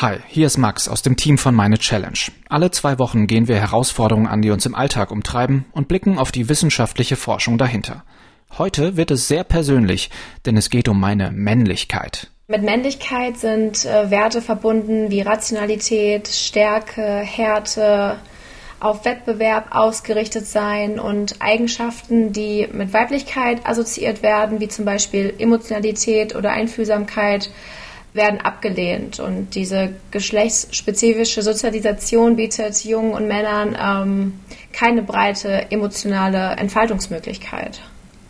Hi, hier ist Max aus dem Team von Meine Challenge. Alle zwei Wochen gehen wir Herausforderungen an, die uns im Alltag umtreiben und blicken auf die wissenschaftliche Forschung dahinter. Heute wird es sehr persönlich, denn es geht um meine Männlichkeit. Mit Männlichkeit sind äh, Werte verbunden wie Rationalität, Stärke, Härte, auf Wettbewerb ausgerichtet sein und Eigenschaften, die mit Weiblichkeit assoziiert werden, wie zum Beispiel Emotionalität oder Einfühlsamkeit, werden abgelehnt. Und diese geschlechtsspezifische Sozialisation bietet Jungen und Männern ähm, keine breite emotionale Entfaltungsmöglichkeit.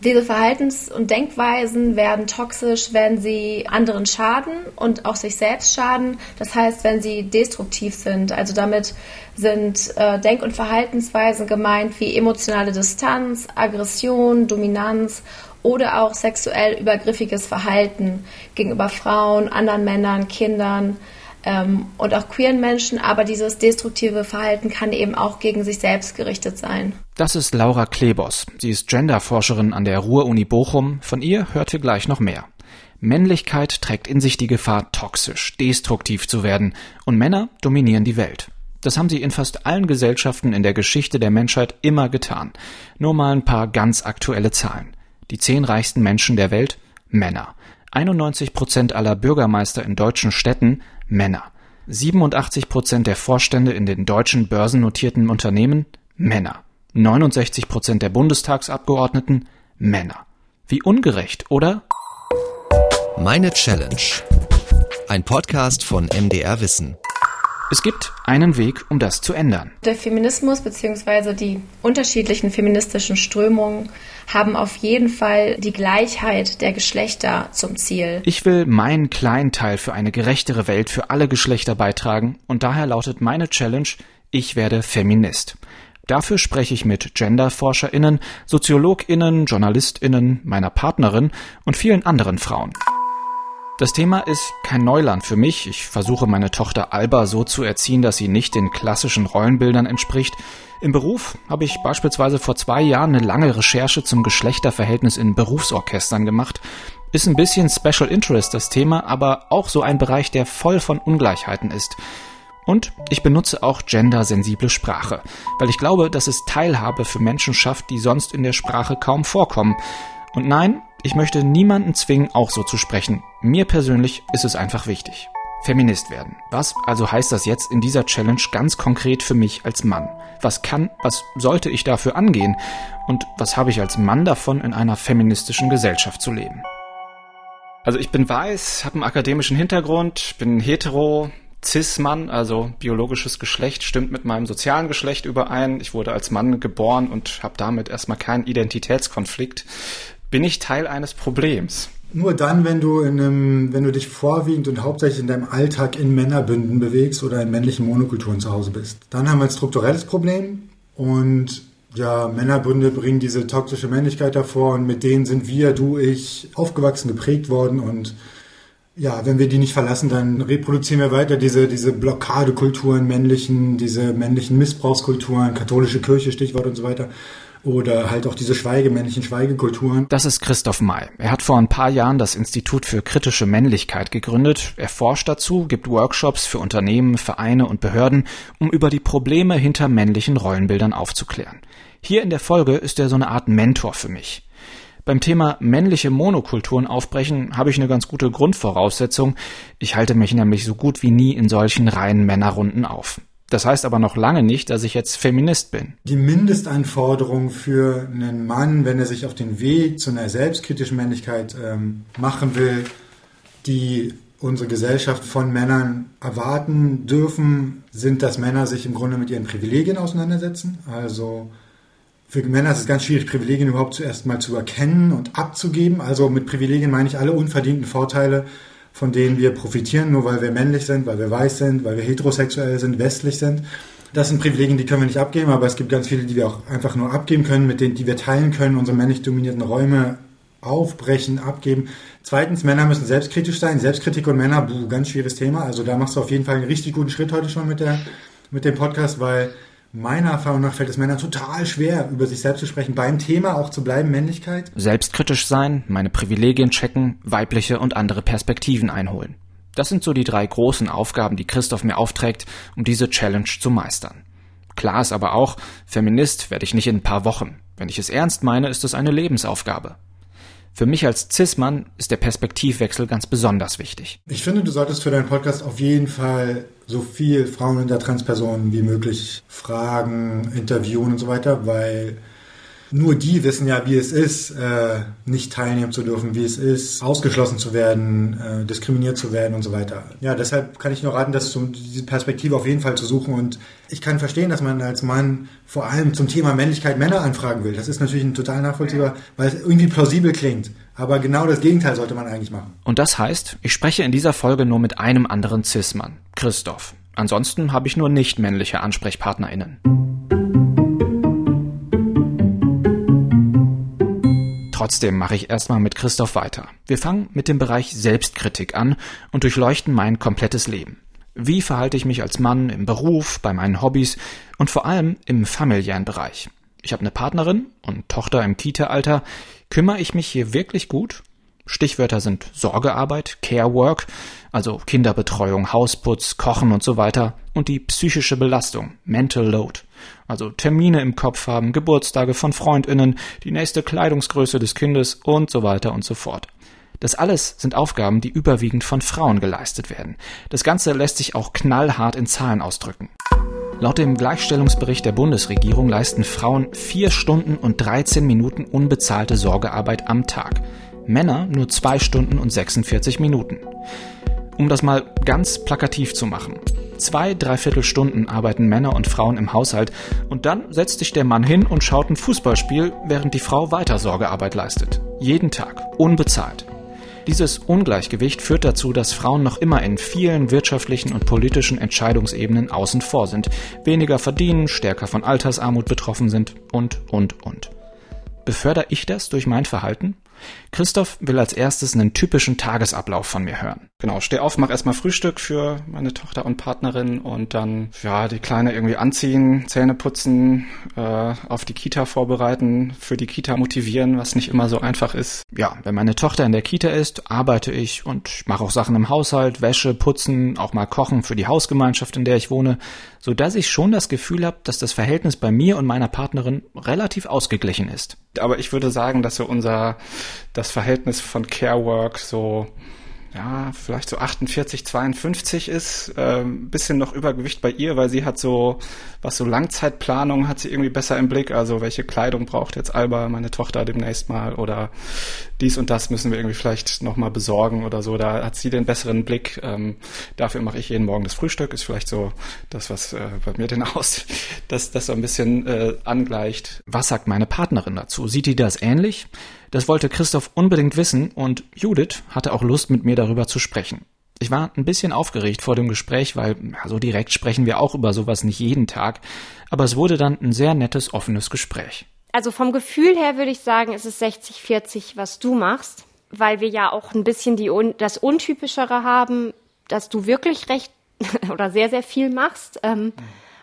Diese Verhaltens- und Denkweisen werden toxisch, wenn sie anderen schaden und auch sich selbst schaden. Das heißt, wenn sie destruktiv sind. Also damit sind äh, Denk- und Verhaltensweisen gemeint wie emotionale Distanz, Aggression, Dominanz oder auch sexuell übergriffiges Verhalten gegenüber Frauen, anderen Männern, Kindern ähm, und auch queeren Menschen, aber dieses destruktive Verhalten kann eben auch gegen sich selbst gerichtet sein. Das ist Laura Klebos. Sie ist Genderforscherin an der Ruhr-Uni Bochum. Von ihr hört ihr gleich noch mehr. Männlichkeit trägt in sich die Gefahr, toxisch, destruktiv zu werden, und Männer dominieren die Welt. Das haben sie in fast allen Gesellschaften in der Geschichte der Menschheit immer getan. Nur mal ein paar ganz aktuelle Zahlen. Die zehn reichsten Menschen der Welt? Männer. 91 Prozent aller Bürgermeister in deutschen Städten Männer. 87 Prozent der Vorstände in den deutschen börsennotierten Unternehmen Männer. 69 Prozent der Bundestagsabgeordneten Männer. Wie ungerecht, oder? Meine Challenge. Ein Podcast von MDR Wissen. Es gibt einen Weg, um das zu ändern. Der Feminismus bzw. die unterschiedlichen feministischen Strömungen haben auf jeden Fall die Gleichheit der Geschlechter zum Ziel. Ich will meinen kleinen Teil für eine gerechtere Welt für alle Geschlechter beitragen und daher lautet meine Challenge, ich werde Feminist. Dafür spreche ich mit Genderforscherinnen, Soziologinnen, Journalistinnen, meiner Partnerin und vielen anderen Frauen. Das Thema ist kein Neuland für mich. Ich versuche meine Tochter Alba so zu erziehen, dass sie nicht den klassischen Rollenbildern entspricht. Im Beruf habe ich beispielsweise vor zwei Jahren eine lange Recherche zum Geschlechterverhältnis in Berufsorchestern gemacht. Ist ein bisschen Special Interest das Thema, aber auch so ein Bereich, der voll von Ungleichheiten ist. Und ich benutze auch gendersensible Sprache, weil ich glaube, dass es Teilhabe für Menschen schafft, die sonst in der Sprache kaum vorkommen. Und nein, ich möchte niemanden zwingen, auch so zu sprechen. Mir persönlich ist es einfach wichtig. Feminist werden. Was also heißt das jetzt in dieser Challenge ganz konkret für mich als Mann? Was kann, was sollte ich dafür angehen? Und was habe ich als Mann davon, in einer feministischen Gesellschaft zu leben? Also ich bin weiß, habe einen akademischen Hintergrund, bin hetero, Cis-Mann, also biologisches Geschlecht, stimmt mit meinem sozialen Geschlecht überein. Ich wurde als Mann geboren und habe damit erstmal keinen Identitätskonflikt. Bin ich Teil eines Problems? Nur dann, wenn du in einem, wenn du dich vorwiegend und hauptsächlich in deinem Alltag in Männerbünden bewegst oder in männlichen Monokulturen zu Hause bist. Dann haben wir ein strukturelles Problem und ja, Männerbünde bringen diese toxische Männlichkeit davor und mit denen sind wir, du, ich, aufgewachsen, geprägt worden und ja, wenn wir die nicht verlassen, dann reproduzieren wir weiter diese, diese Blockadekulturen, männlichen, diese männlichen Missbrauchskulturen, katholische Kirche, Stichwort und so weiter oder halt auch diese schweigemännlichen Schweigekulturen. Das ist Christoph May. Er hat vor ein paar Jahren das Institut für kritische Männlichkeit gegründet. Er forscht dazu, gibt Workshops für Unternehmen, Vereine und Behörden, um über die Probleme hinter männlichen Rollenbildern aufzuklären. Hier in der Folge ist er so eine Art Mentor für mich. Beim Thema männliche Monokulturen aufbrechen habe ich eine ganz gute Grundvoraussetzung. Ich halte mich nämlich so gut wie nie in solchen reinen Männerrunden auf. Das heißt aber noch lange nicht, dass ich jetzt Feminist bin. Die Mindestanforderung für einen Mann, wenn er sich auf den Weg zu einer selbstkritischen Männlichkeit ähm, machen will, die unsere Gesellschaft von Männern erwarten dürfen, sind, dass Männer sich im Grunde mit ihren Privilegien auseinandersetzen. Also für Männer ist es ganz schwierig, Privilegien überhaupt zuerst mal zu erkennen und abzugeben. Also mit Privilegien meine ich alle unverdienten Vorteile, von denen wir profitieren, nur weil wir männlich sind, weil wir weiß sind, weil wir heterosexuell sind, westlich sind. Das sind Privilegien, die können wir nicht abgeben, aber es gibt ganz viele, die wir auch einfach nur abgeben können, mit denen, die wir teilen können, unsere männlich dominierten Räume aufbrechen, abgeben. Zweitens, Männer müssen selbstkritisch sein. Selbstkritik und Männer, buh, ganz schwieriges Thema. Also da machst du auf jeden Fall einen richtig guten Schritt heute schon mit, der, mit dem Podcast, weil meiner Erfahrung nach fällt es Männern total schwer, über sich selbst zu sprechen, beim Thema auch zu bleiben, Männlichkeit. Selbstkritisch sein, meine Privilegien checken, weibliche und andere Perspektiven einholen. Das sind so die drei großen Aufgaben, die Christoph mir aufträgt, um diese Challenge zu meistern. Klar ist aber auch, Feminist werde ich nicht in ein paar Wochen. Wenn ich es ernst meine, ist es eine Lebensaufgabe. Für mich als Cis-Mann ist der Perspektivwechsel ganz besonders wichtig. Ich finde, du solltest für deinen Podcast auf jeden Fall so viel Frauen und Transpersonen wie möglich fragen, interviewen und so weiter, weil nur die wissen ja, wie es ist, äh, nicht teilnehmen zu dürfen, wie es ist, ausgeschlossen zu werden, äh, diskriminiert zu werden und so weiter. Ja, deshalb kann ich nur raten, das zum, diese Perspektive auf jeden Fall zu suchen. Und ich kann verstehen, dass man als Mann vor allem zum Thema Männlichkeit Männer anfragen will. Das ist natürlich ein total nachvollziehbar, weil es irgendwie plausibel klingt. Aber genau das Gegenteil sollte man eigentlich machen. Und das heißt, ich spreche in dieser Folge nur mit einem anderen Cis-Mann, Christoph. Ansonsten habe ich nur nicht männliche AnsprechpartnerInnen. Trotzdem mache ich erstmal mit Christoph weiter. Wir fangen mit dem Bereich Selbstkritik an und durchleuchten mein komplettes Leben. Wie verhalte ich mich als Mann im Beruf, bei meinen Hobbys und vor allem im familiären Bereich? Ich habe eine Partnerin und Tochter im Kita-Alter. Kümmere ich mich hier wirklich gut? Stichwörter sind Sorgearbeit, Care Work, also Kinderbetreuung, Hausputz, Kochen und so weiter, und die psychische Belastung, Mental Load, also Termine im Kopf haben, Geburtstage von Freundinnen, die nächste Kleidungsgröße des Kindes und so weiter und so fort. Das alles sind Aufgaben, die überwiegend von Frauen geleistet werden. Das Ganze lässt sich auch knallhart in Zahlen ausdrücken. Laut dem Gleichstellungsbericht der Bundesregierung leisten Frauen vier Stunden und 13 Minuten unbezahlte Sorgearbeit am Tag. Männer nur zwei Stunden und 46 Minuten. Um das mal ganz plakativ zu machen. Zwei, dreiviertel Stunden arbeiten Männer und Frauen im Haushalt und dann setzt sich der Mann hin und schaut ein Fußballspiel, während die Frau weiter Sorgearbeit leistet. Jeden Tag. Unbezahlt. Dieses Ungleichgewicht führt dazu, dass Frauen noch immer in vielen wirtschaftlichen und politischen Entscheidungsebenen außen vor sind, weniger verdienen, stärker von Altersarmut betroffen sind und, und, und. Befördere ich das durch mein Verhalten? Christoph will als erstes einen typischen Tagesablauf von mir hören. Genau, steh auf, mach erstmal Frühstück für meine Tochter und Partnerin und dann, ja, die Kleine irgendwie anziehen, Zähne putzen, äh, auf die Kita vorbereiten, für die Kita motivieren, was nicht immer so einfach ist. Ja, wenn meine Tochter in der Kita ist, arbeite ich und mache auch Sachen im Haushalt, Wäsche, putzen, auch mal kochen für die Hausgemeinschaft, in der ich wohne, so dass ich schon das Gefühl habe, dass das Verhältnis bei mir und meiner Partnerin relativ ausgeglichen ist. Aber ich würde sagen, dass so unser das Verhältnis von Care Work so ja, vielleicht so 48, 52 ist, äh, bisschen noch Übergewicht bei ihr, weil sie hat so, was so Langzeitplanung hat sie irgendwie besser im Blick, also welche Kleidung braucht jetzt Alba, meine Tochter demnächst mal oder dies und das müssen wir irgendwie vielleicht nochmal besorgen oder so, da hat sie den besseren Blick, ähm, dafür mache ich jeden Morgen das Frühstück, ist vielleicht so das, was äh, bei mir denn aus, dass das so ein bisschen äh, angleicht. Was sagt meine Partnerin dazu? Sieht die das ähnlich? Das wollte Christoph unbedingt wissen und Judith hatte auch Lust, mit mir darüber zu sprechen. Ich war ein bisschen aufgeregt vor dem Gespräch, weil ja, so direkt sprechen wir auch über sowas nicht jeden Tag, aber es wurde dann ein sehr nettes, offenes Gespräch. Also vom Gefühl her würde ich sagen, ist es 60-40, was du machst, weil wir ja auch ein bisschen die, das Untypischere haben, dass du wirklich recht oder sehr, sehr viel machst. Ähm,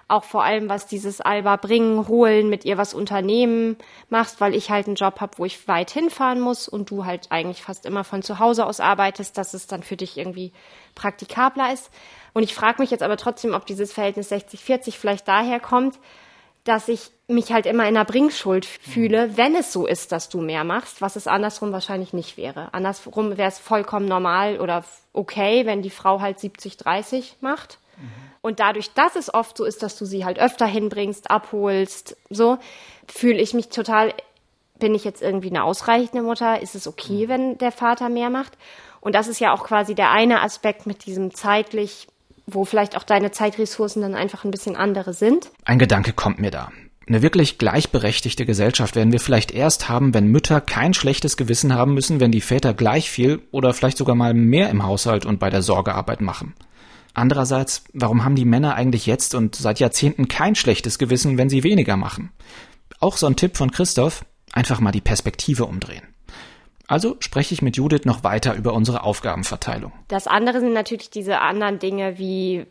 auch vor allem was dieses Alba bringen, holen, mit ihr was unternehmen machst, weil ich halt einen Job habe, wo ich weit hinfahren muss und du halt eigentlich fast immer von zu Hause aus arbeitest, dass es dann für dich irgendwie praktikabler ist. Und ich frage mich jetzt aber trotzdem, ob dieses Verhältnis 60-40 vielleicht daher kommt, dass ich mich halt immer in einer Bringschuld fühle, wenn es so ist, dass du mehr machst, was es andersrum wahrscheinlich nicht wäre. Andersrum wäre es vollkommen normal oder okay, wenn die Frau halt 70-30 macht. Mhm und dadurch, dass es oft so ist, dass du sie halt öfter hinbringst, abholst, so, fühle ich mich total, bin ich jetzt irgendwie eine ausreichende Mutter? Ist es okay, mhm. wenn der Vater mehr macht? Und das ist ja auch quasi der eine Aspekt mit diesem zeitlich, wo vielleicht auch deine Zeitressourcen dann einfach ein bisschen andere sind. Ein Gedanke kommt mir da. Eine wirklich gleichberechtigte Gesellschaft werden wir vielleicht erst haben, wenn Mütter kein schlechtes Gewissen haben müssen, wenn die Väter gleich viel oder vielleicht sogar mal mehr im Haushalt und bei der Sorgearbeit machen. Andererseits, warum haben die Männer eigentlich jetzt und seit Jahrzehnten kein schlechtes Gewissen, wenn sie weniger machen? Auch so ein Tipp von Christoph, einfach mal die Perspektive umdrehen. Also spreche ich mit Judith noch weiter über unsere Aufgabenverteilung. Das andere sind natürlich diese anderen Dinge wie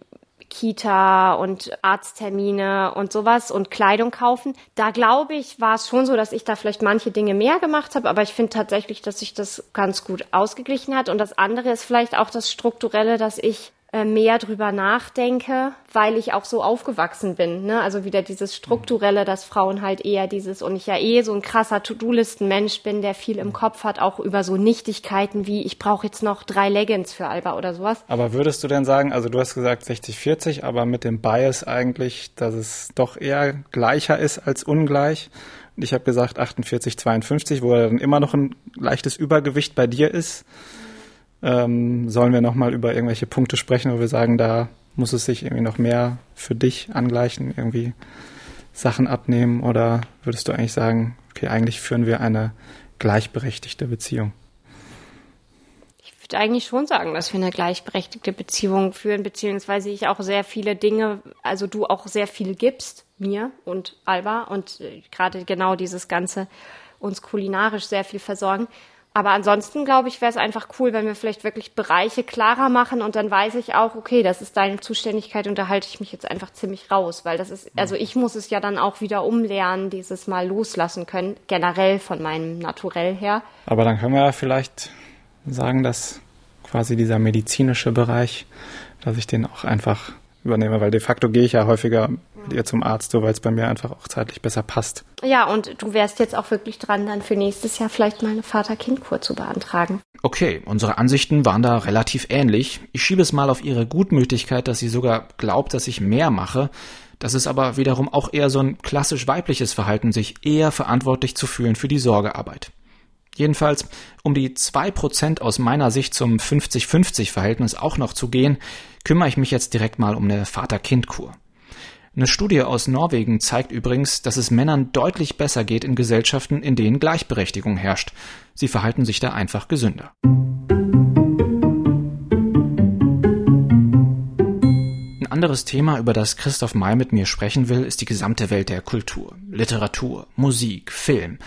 Kita und Arzttermine und sowas und Kleidung kaufen. Da glaube ich, war es schon so, dass ich da vielleicht manche Dinge mehr gemacht habe, aber ich finde tatsächlich, dass sich das ganz gut ausgeglichen hat. Und das andere ist vielleicht auch das Strukturelle, dass ich mehr drüber nachdenke, weil ich auch so aufgewachsen bin. Ne? Also wieder dieses Strukturelle, dass Frauen halt eher dieses und ich ja eh so ein krasser To-Do-Listen-Mensch bin, der viel im Kopf hat, auch über so Nichtigkeiten wie ich brauche jetzt noch drei Leggings für Alba oder sowas. Aber würdest du denn sagen, also du hast gesagt 60-40, aber mit dem Bias eigentlich, dass es doch eher gleicher ist als ungleich? Ich habe gesagt 48-52, wo dann immer noch ein leichtes Übergewicht bei dir ist ähm, sollen wir nochmal über irgendwelche Punkte sprechen, wo wir sagen, da muss es sich irgendwie noch mehr für dich angleichen, irgendwie Sachen abnehmen oder würdest du eigentlich sagen, okay, eigentlich führen wir eine gleichberechtigte Beziehung? Ich würde eigentlich schon sagen, dass wir eine gleichberechtigte Beziehung führen, beziehungsweise ich auch sehr viele Dinge, also du auch sehr viel gibst, mir und Alba und äh, gerade genau dieses Ganze uns kulinarisch sehr viel versorgen. Aber ansonsten, glaube ich, wäre es einfach cool, wenn wir vielleicht wirklich Bereiche klarer machen und dann weiß ich auch, okay, das ist deine Zuständigkeit und da halte ich mich jetzt einfach ziemlich raus, weil das ist, also ich muss es ja dann auch wieder umlernen, dieses Mal loslassen können, generell von meinem Naturell her. Aber dann können wir ja vielleicht sagen, dass quasi dieser medizinische Bereich, dass ich den auch einfach übernehme, weil de facto gehe ich ja häufiger mit ihr zum Arzt, so weil es bei mir einfach auch zeitlich besser passt. Ja, und du wärst jetzt auch wirklich dran, dann für nächstes Jahr vielleicht mal eine Vater-Kind-Kur zu beantragen. Okay, unsere Ansichten waren da relativ ähnlich. Ich schiebe es mal auf ihre Gutmütigkeit, dass sie sogar glaubt, dass ich mehr mache. Das ist aber wiederum auch eher so ein klassisch weibliches Verhalten, sich eher verantwortlich zu fühlen für die Sorgearbeit. Jedenfalls, um die zwei Prozent aus meiner Sicht zum 50-50-Verhältnis auch noch zu gehen, kümmere ich mich jetzt direkt mal um eine Vater-Kind-Kur. Eine Studie aus Norwegen zeigt übrigens, dass es Männern deutlich besser geht in Gesellschaften, in denen Gleichberechtigung herrscht. Sie verhalten sich da einfach gesünder. Ein anderes Thema, über das Christoph May mit mir sprechen will, ist die gesamte Welt der Kultur, Literatur, Musik, Film.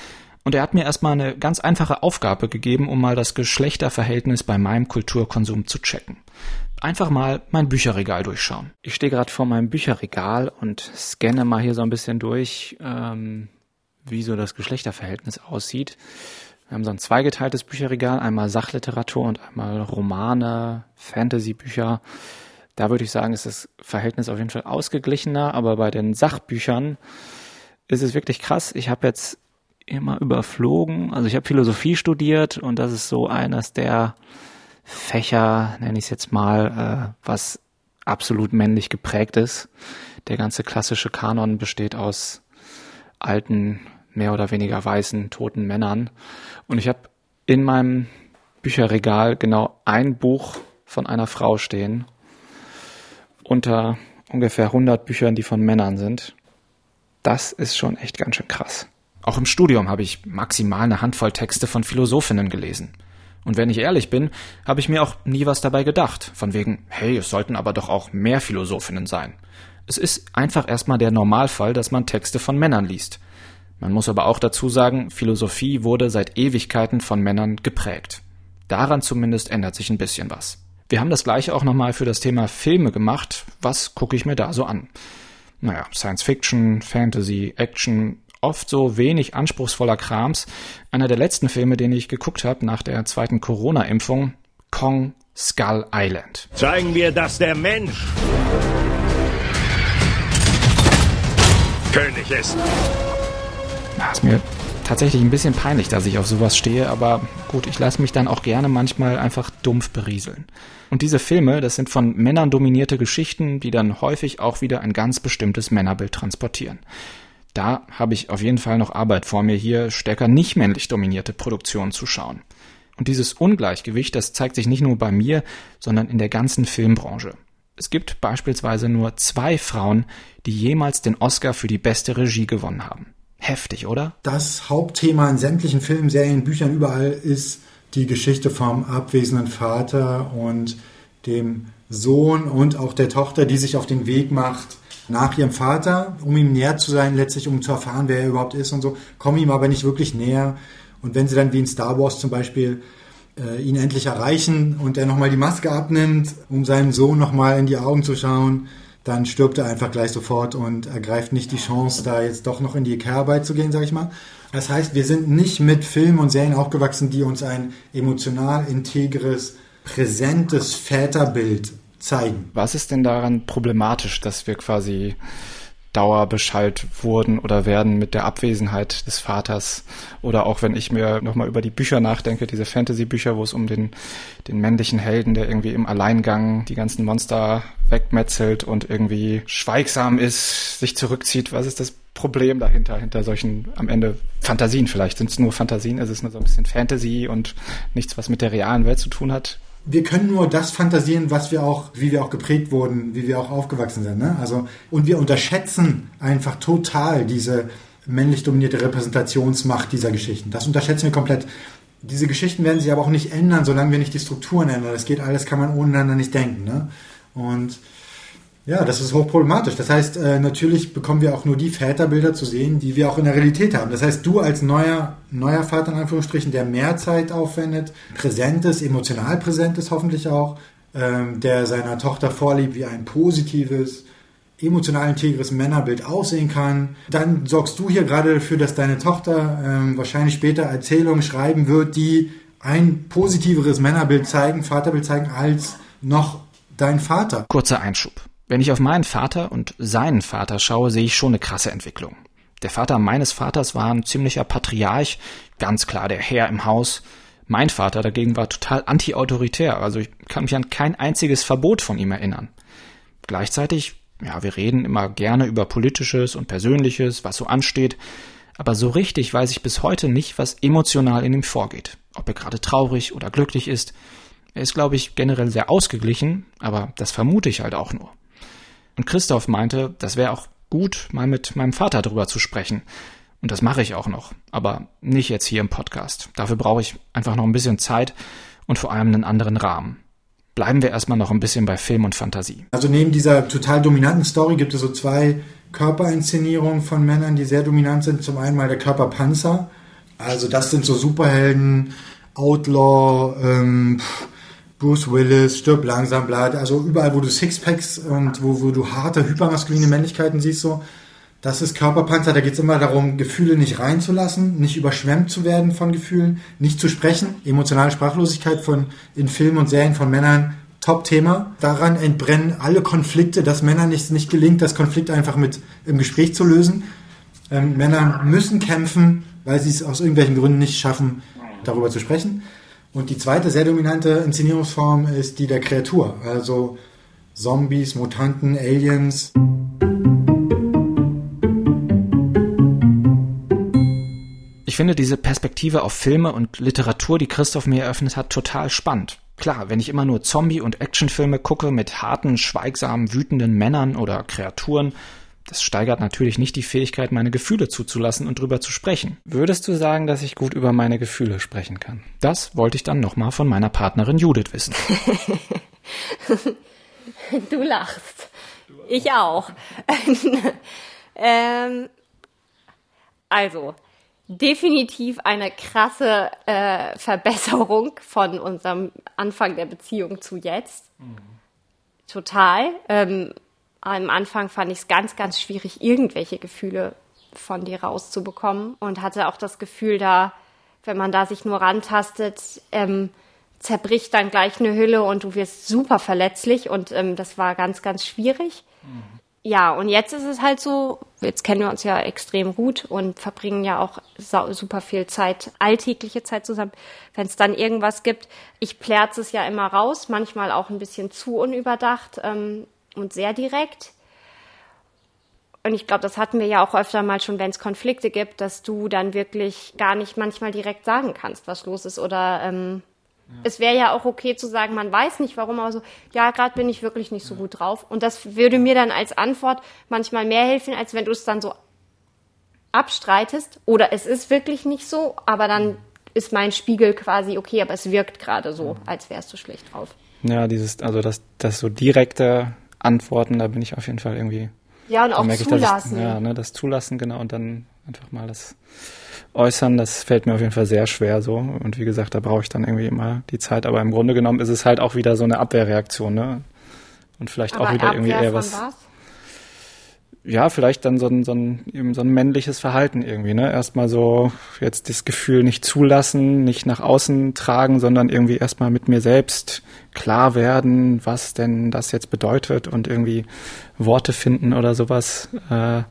Und er hat mir erstmal eine ganz einfache Aufgabe gegeben, um mal das Geschlechterverhältnis bei meinem Kulturkonsum zu checken einfach mal mein Bücherregal durchschauen. Ich stehe gerade vor meinem Bücherregal und scanne mal hier so ein bisschen durch, ähm, wie so das Geschlechterverhältnis aussieht. Wir haben so ein zweigeteiltes Bücherregal, einmal Sachliteratur und einmal Romane, Fantasy-Bücher. Da würde ich sagen, ist das Verhältnis auf jeden Fall ausgeglichener, aber bei den Sachbüchern ist es wirklich krass. Ich habe jetzt immer überflogen, also ich habe Philosophie studiert und das ist so eines der Fächer, nenne ich es jetzt mal, äh, was absolut männlich geprägt ist. Der ganze klassische Kanon besteht aus alten, mehr oder weniger weißen, toten Männern. Und ich habe in meinem Bücherregal genau ein Buch von einer Frau stehen, unter ungefähr 100 Büchern, die von Männern sind. Das ist schon echt ganz schön krass. Auch im Studium habe ich maximal eine Handvoll Texte von Philosophinnen gelesen. Und wenn ich ehrlich bin, habe ich mir auch nie was dabei gedacht, von wegen, hey, es sollten aber doch auch mehr Philosophinnen sein. Es ist einfach erstmal der Normalfall, dass man Texte von Männern liest. Man muss aber auch dazu sagen, Philosophie wurde seit Ewigkeiten von Männern geprägt. Daran zumindest ändert sich ein bisschen was. Wir haben das gleiche auch nochmal für das Thema Filme gemacht. Was gucke ich mir da so an? Naja, Science Fiction, Fantasy, Action, oft so wenig anspruchsvoller Krams. Einer der letzten Filme, den ich geguckt habe nach der zweiten Corona-Impfung, Kong Skull Island. Zeigen wir, dass der Mensch König ist. Das ist mir tatsächlich ein bisschen peinlich, dass ich auf sowas stehe, aber gut, ich lasse mich dann auch gerne manchmal einfach dumpf berieseln. Und diese Filme, das sind von Männern dominierte Geschichten, die dann häufig auch wieder ein ganz bestimmtes Männerbild transportieren da habe ich auf jeden Fall noch Arbeit vor mir, hier stärker nicht männlich dominierte Produktionen zu schauen. Und dieses Ungleichgewicht, das zeigt sich nicht nur bei mir, sondern in der ganzen Filmbranche. Es gibt beispielsweise nur zwei Frauen, die jemals den Oscar für die beste Regie gewonnen haben. Heftig, oder? Das Hauptthema in sämtlichen Filmen, Serien, Büchern überall ist die Geschichte vom abwesenden Vater und dem Sohn und auch der Tochter, die sich auf den Weg macht, nach ihrem Vater, um ihm näher zu sein, letztlich um zu erfahren, wer er überhaupt ist und so, kommen ihm aber nicht wirklich näher. Und wenn sie dann wie in Star Wars zum Beispiel äh, ihn endlich erreichen und er nochmal die Maske abnimmt, um seinem Sohn nochmal in die Augen zu schauen, dann stirbt er einfach gleich sofort und ergreift nicht die Chance, da jetzt doch noch in die Care-Arbeit zu gehen, sag ich mal. Das heißt, wir sind nicht mit Filmen und Serien aufgewachsen, die uns ein emotional integres, präsentes Väterbild zeigen. Was ist denn daran problematisch, dass wir quasi dauerbeschallt wurden oder werden mit der Abwesenheit des Vaters. Oder auch wenn ich mir nochmal über die Bücher nachdenke, diese Fantasy-Bücher, wo es um den, den männlichen Helden, der irgendwie im Alleingang die ganzen Monster wegmetzelt und irgendwie schweigsam ist, sich zurückzieht. Was ist das Problem dahinter, hinter solchen am Ende Fantasien vielleicht? Sind es nur Fantasien? Ist es nur so ein bisschen Fantasy und nichts, was mit der realen Welt zu tun hat? Wir können nur das fantasieren, was wir auch, wie wir auch geprägt wurden, wie wir auch aufgewachsen sind. Ne? Also, und wir unterschätzen einfach total diese männlich dominierte Repräsentationsmacht dieser Geschichten. Das unterschätzen wir komplett. Diese Geschichten werden sich aber auch nicht ändern, solange wir nicht die Strukturen ändern. Das geht alles, kann man ohne nicht denken. Ne? Und ja, das ist hochproblematisch. Das heißt, äh, natürlich bekommen wir auch nur die Väterbilder zu sehen, die wir auch in der Realität haben. Das heißt, du als neuer, neuer Vater in Anführungsstrichen, der mehr Zeit aufwendet, präsent ist, emotional präsent ist hoffentlich auch, ähm, der seiner Tochter vorliebt, wie ein positives, emotional integres Männerbild aussehen kann. Dann sorgst du hier gerade dafür, dass deine Tochter ähm, wahrscheinlich später Erzählungen schreiben wird, die ein positiveres Männerbild zeigen, Vaterbild zeigen, als noch dein Vater. Kurzer Einschub. Wenn ich auf meinen Vater und seinen Vater schaue, sehe ich schon eine krasse Entwicklung. Der Vater meines Vaters war ein ziemlicher Patriarch, ganz klar der Herr im Haus. Mein Vater dagegen war total anti-autoritär, also ich kann mich an kein einziges Verbot von ihm erinnern. Gleichzeitig, ja, wir reden immer gerne über Politisches und Persönliches, was so ansteht, aber so richtig weiß ich bis heute nicht, was emotional in ihm vorgeht. Ob er gerade traurig oder glücklich ist. Er ist, glaube ich, generell sehr ausgeglichen, aber das vermute ich halt auch nur. Und Christoph meinte, das wäre auch gut, mal mit meinem Vater drüber zu sprechen. Und das mache ich auch noch, aber nicht jetzt hier im Podcast. Dafür brauche ich einfach noch ein bisschen Zeit und vor allem einen anderen Rahmen. Bleiben wir erstmal noch ein bisschen bei Film und Fantasie. Also neben dieser total dominanten Story gibt es so zwei Körperinszenierungen von Männern, die sehr dominant sind. Zum einen mal der Körperpanzer. Also das sind so Superhelden, Outlaw, ähm, Bruce Willis, stirb langsam, bla. Also überall, wo du Sixpacks und wo, wo du harte, hypermaskuline Männlichkeiten siehst, so, das ist Körperpanzer. Da geht es immer darum, Gefühle nicht reinzulassen, nicht überschwemmt zu werden von Gefühlen, nicht zu sprechen. Emotionale Sprachlosigkeit von in Filmen und Serien von Männern, Top-Thema. Daran entbrennen alle Konflikte, dass Männern nicht, nicht gelingt, das Konflikt einfach mit im Gespräch zu lösen. Ähm, Männer müssen kämpfen, weil sie es aus irgendwelchen Gründen nicht schaffen, darüber zu sprechen. Und die zweite sehr dominante Inszenierungsform ist die der Kreatur, also Zombies, Mutanten, Aliens. Ich finde diese Perspektive auf Filme und Literatur, die Christoph mir eröffnet hat, total spannend. Klar, wenn ich immer nur Zombie- und Actionfilme gucke mit harten, schweigsamen, wütenden Männern oder Kreaturen, das steigert natürlich nicht die Fähigkeit, meine Gefühle zuzulassen und drüber zu sprechen. Würdest du sagen, dass ich gut über meine Gefühle sprechen kann? Das wollte ich dann nochmal von meiner Partnerin Judith wissen. du lachst. Ich auch. ähm, also, definitiv eine krasse äh, Verbesserung von unserem Anfang der Beziehung zu jetzt. Mhm. Total. Ähm, am Anfang fand ich es ganz, ganz schwierig, irgendwelche Gefühle von dir rauszubekommen und hatte auch das Gefühl, da, wenn man da sich nur rantastet, ähm, zerbricht dann gleich eine Hülle und du wirst super verletzlich und ähm, das war ganz, ganz schwierig. Mhm. Ja, und jetzt ist es halt so, jetzt kennen wir uns ja extrem gut und verbringen ja auch super viel Zeit, alltägliche Zeit zusammen. Wenn es dann irgendwas gibt, ich plärze es ja immer raus, manchmal auch ein bisschen zu unüberdacht. Ähm, und sehr direkt. Und ich glaube, das hatten wir ja auch öfter mal schon, wenn es Konflikte gibt, dass du dann wirklich gar nicht manchmal direkt sagen kannst, was los ist. Oder ähm, ja. es wäre ja auch okay zu sagen, man weiß nicht warum, aber so, ja, gerade bin ich wirklich nicht so ja. gut drauf. Und das würde mir dann als Antwort manchmal mehr helfen, als wenn du es dann so abstreitest. Oder es ist wirklich nicht so, aber dann ist mein Spiegel quasi okay, aber es wirkt gerade so, als wärst du schlecht drauf. Ja, dieses, also das, das so direkte Antworten, da bin ich auf jeden Fall irgendwie. Ja, und auch zulassen. Ich, ja, ne, das Zulassen, genau, und dann einfach mal das Äußern, das fällt mir auf jeden Fall sehr schwer so. Und wie gesagt, da brauche ich dann irgendwie immer die Zeit. Aber im Grunde genommen ist es halt auch wieder so eine Abwehrreaktion, ne? Und vielleicht Aber auch wieder Abwehr irgendwie eher was. was? Ja, vielleicht dann so ein, so ein, eben so ein männliches Verhalten irgendwie, ne? Erstmal so jetzt das Gefühl nicht zulassen, nicht nach außen tragen, sondern irgendwie erstmal mit mir selbst klar werden, was denn das jetzt bedeutet und irgendwie Worte finden oder sowas. Äh,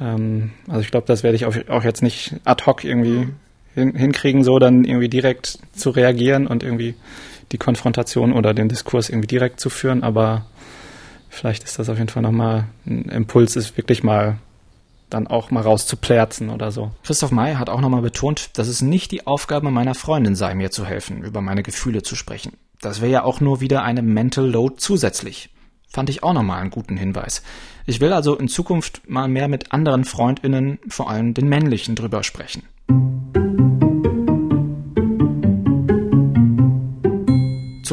ähm, also ich glaube, das werde ich auch, jetzt nicht ad hoc irgendwie hin, hinkriegen, so dann irgendwie direkt zu reagieren und irgendwie die Konfrontation oder den Diskurs irgendwie direkt zu führen, aber vielleicht ist das auf jeden Fall nochmal ein Impuls, ist wirklich mal dann auch mal rauszuplärzen oder so. Christoph May hat auch nochmal betont, dass es nicht die Aufgabe meiner Freundin sei, mir zu helfen, über meine Gefühle zu sprechen. Das wäre ja auch nur wieder eine Mental Load zusätzlich. Fand ich auch nochmal einen guten Hinweis. Ich will also in Zukunft mal mehr mit anderen Freundinnen, vor allem den männlichen, drüber sprechen.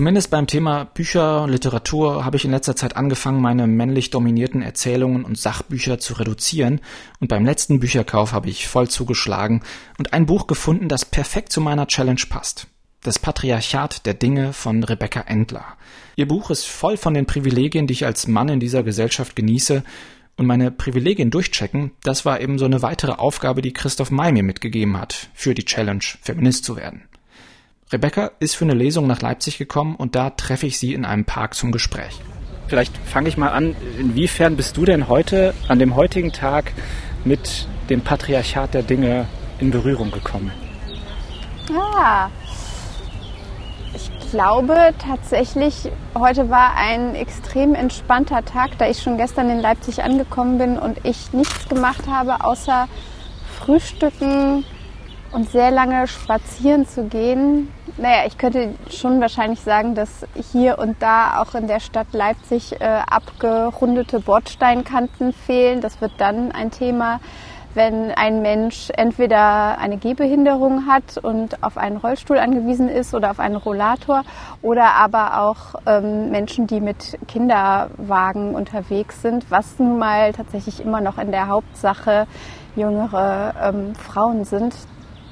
Zumindest beim Thema Bücher, Literatur habe ich in letzter Zeit angefangen, meine männlich dominierten Erzählungen und Sachbücher zu reduzieren und beim letzten Bücherkauf habe ich voll zugeschlagen und ein Buch gefunden, das perfekt zu meiner Challenge passt. Das Patriarchat der Dinge von Rebecca Endler. Ihr Buch ist voll von den Privilegien, die ich als Mann in dieser Gesellschaft genieße und meine Privilegien durchchecken, das war eben so eine weitere Aufgabe, die Christoph May mir mitgegeben hat, für die Challenge, Feminist zu werden. Rebecca ist für eine Lesung nach Leipzig gekommen und da treffe ich sie in einem Park zum Gespräch. Vielleicht fange ich mal an. Inwiefern bist du denn heute, an dem heutigen Tag, mit dem Patriarchat der Dinge in Berührung gekommen? Ja, ich glaube tatsächlich, heute war ein extrem entspannter Tag, da ich schon gestern in Leipzig angekommen bin und ich nichts gemacht habe, außer Frühstücken, und sehr lange spazieren zu gehen. Naja, ich könnte schon wahrscheinlich sagen, dass hier und da auch in der Stadt Leipzig äh, abgerundete Bordsteinkanten fehlen. Das wird dann ein Thema, wenn ein Mensch entweder eine Gehbehinderung hat und auf einen Rollstuhl angewiesen ist oder auf einen Rollator oder aber auch ähm, Menschen, die mit Kinderwagen unterwegs sind, was nun mal tatsächlich immer noch in der Hauptsache jüngere ähm, Frauen sind.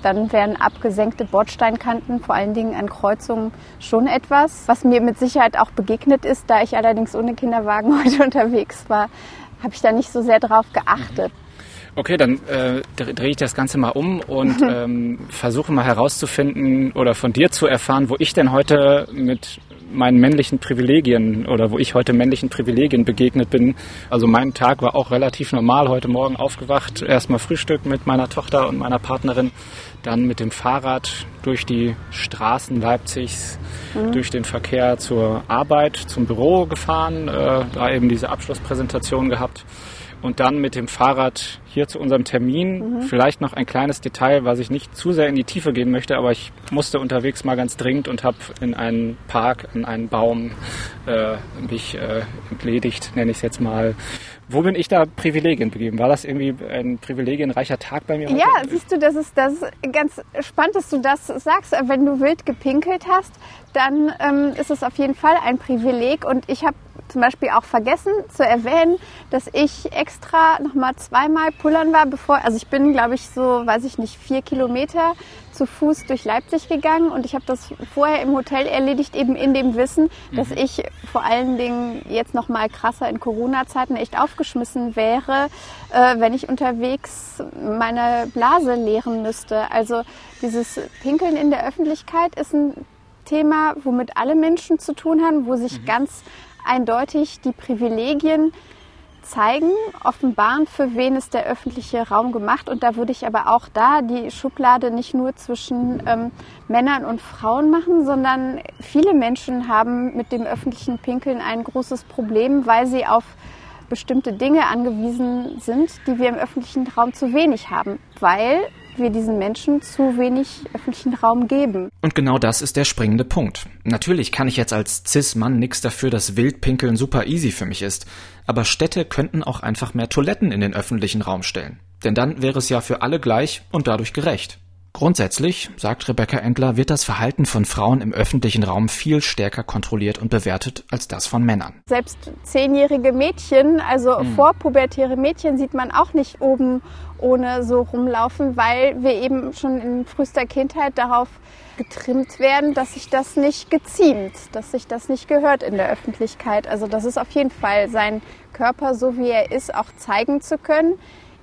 Dann wären abgesenkte Bordsteinkanten, vor allen Dingen an Kreuzungen, schon etwas, was mir mit Sicherheit auch begegnet ist. Da ich allerdings ohne Kinderwagen heute unterwegs war, habe ich da nicht so sehr drauf geachtet. Okay, dann äh, drehe ich das Ganze mal um und ähm, versuche mal herauszufinden oder von dir zu erfahren, wo ich denn heute mit meinen männlichen Privilegien oder wo ich heute männlichen Privilegien begegnet bin. Also mein Tag war auch relativ normal heute Morgen aufgewacht. Erstmal Frühstück mit meiner Tochter und meiner Partnerin, dann mit dem Fahrrad durch die Straßen Leipzigs, mhm. durch den Verkehr zur Arbeit, zum Büro gefahren, äh, da eben diese Abschlusspräsentation gehabt und dann mit dem Fahrrad hier zu unserem Termin. Mhm. Vielleicht noch ein kleines Detail, was ich nicht zu sehr in die Tiefe gehen möchte, aber ich musste unterwegs mal ganz dringend und habe in einen Park, in einen Baum äh, mich äh, entledigt, nenne ich es jetzt mal. Wo bin ich da Privilegien begeben? War das irgendwie ein privilegienreicher Tag bei mir? Heute? Ja, siehst du, das ist, das ist ganz spannend, dass du das sagst. Wenn du wild gepinkelt hast, dann ähm, ist es auf jeden Fall ein Privileg. Und ich habe zum Beispiel auch vergessen zu erwähnen, dass ich extra nochmal zweimal pullern war, bevor, also ich bin, glaube ich, so, weiß ich nicht, vier Kilometer zu Fuß durch Leipzig gegangen und ich habe das vorher im Hotel erledigt, eben in dem Wissen, dass mhm. ich vor allen Dingen jetzt nochmal krasser in Corona-Zeiten echt aufgeschmissen wäre, äh, wenn ich unterwegs meine Blase leeren müsste. Also dieses Pinkeln in der Öffentlichkeit ist ein Thema, womit alle Menschen zu tun haben, wo sich mhm. ganz eindeutig die Privilegien zeigen, offenbaren, für wen ist der öffentliche Raum gemacht. Und da würde ich aber auch da die Schublade nicht nur zwischen ähm, Männern und Frauen machen, sondern viele Menschen haben mit dem öffentlichen Pinkeln ein großes Problem, weil sie auf bestimmte Dinge angewiesen sind, die wir im öffentlichen Raum zu wenig haben, weil wir diesen Menschen zu wenig öffentlichen Raum geben. Und genau das ist der springende Punkt. Natürlich kann ich jetzt als Cis-Mann nichts dafür, dass Wildpinkeln super easy für mich ist, aber Städte könnten auch einfach mehr Toiletten in den öffentlichen Raum stellen. Denn dann wäre es ja für alle gleich und dadurch gerecht. Grundsätzlich, sagt Rebecca Endler, wird das Verhalten von Frauen im öffentlichen Raum viel stärker kontrolliert und bewertet als das von Männern. Selbst zehnjährige Mädchen, also mhm. vorpubertäre Mädchen, sieht man auch nicht oben ohne so rumlaufen, weil wir eben schon in frühester Kindheit darauf getrimmt werden, dass sich das nicht geziemt, dass sich das nicht gehört in der Öffentlichkeit. Also das ist auf jeden Fall sein Körper, so wie er ist, auch zeigen zu können,